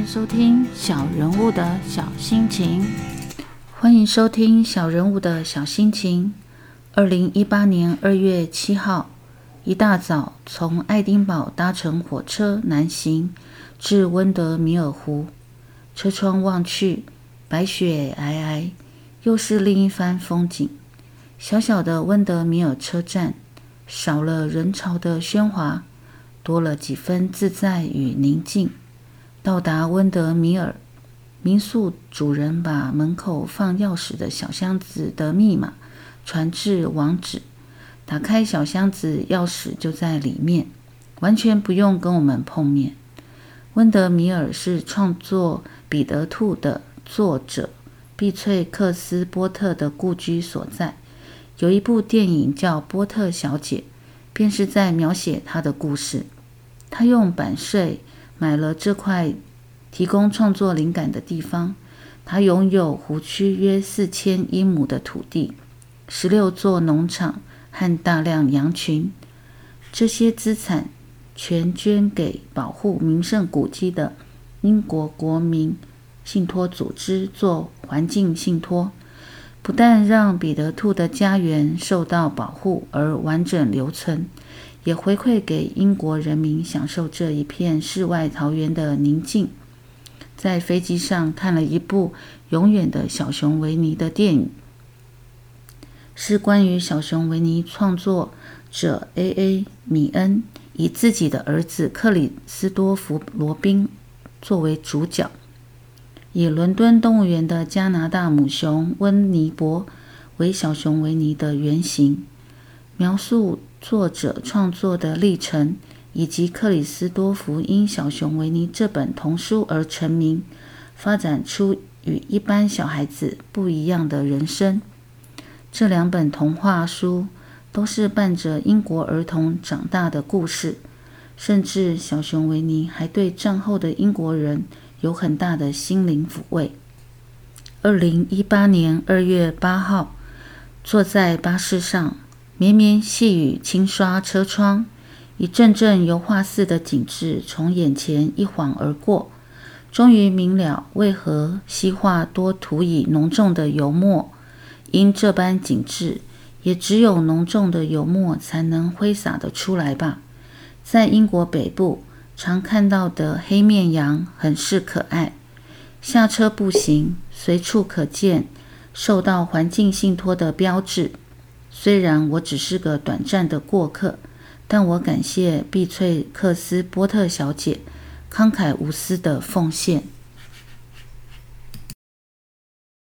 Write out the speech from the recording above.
迎收听小人物的小心情。欢迎收听小人物的小心情。二零一八年二月七号，一大早从爱丁堡搭乘火车南行至温德米尔湖，车窗望去，白雪皑皑，又是另一番风景。小小的温德米尔车站，少了人潮的喧哗，多了几分自在与宁静。到达温德米尔民宿，主人把门口放钥匙的小箱子的密码传至网址，打开小箱子，钥匙就在里面，完全不用跟我们碰面。温德米尔是创作《彼得兔》的作者碧翠克斯波特的故居所在。有一部电影叫《波特小姐》，便是在描写她的故事。她用版税买了这块提供创作灵感的地方。她拥有湖区约四千英亩的土地，十六座农场和大量羊群。这些资产全捐给保护名胜古迹的英国国民信托组织做环境信托。不但让彼得兔的家园受到保护而完整留存，也回馈给英国人民享受这一片世外桃源的宁静。在飞机上看了一部《永远的小熊维尼》的电影，是关于小熊维尼创作者 A.A. 米恩以自己的儿子克里斯多弗罗宾作为主角。以伦敦动物园的加拿大母熊温尼伯为小熊维尼的原型，描述作者创作的历程，以及克里斯多福因小熊维尼这本童书而成名，发展出与一般小孩子不一样的人生。这两本童话书都是伴着英国儿童长大的故事，甚至小熊维尼还对战后的英国人。有很大的心灵抚慰。二零一八年二月八号，坐在巴士上，绵绵细雨轻刷车窗，一阵阵油画似的景致从眼前一晃而过。终于明了为何西画多涂以浓重的油墨，因这般景致，也只有浓重的油墨才能挥洒得出来吧。在英国北部。常看到的黑面羊很是可爱。下车步行，随处可见受到环境信托的标志。虽然我只是个短暂的过客，但我感谢碧翠克斯波特小姐慷慨无私的奉献。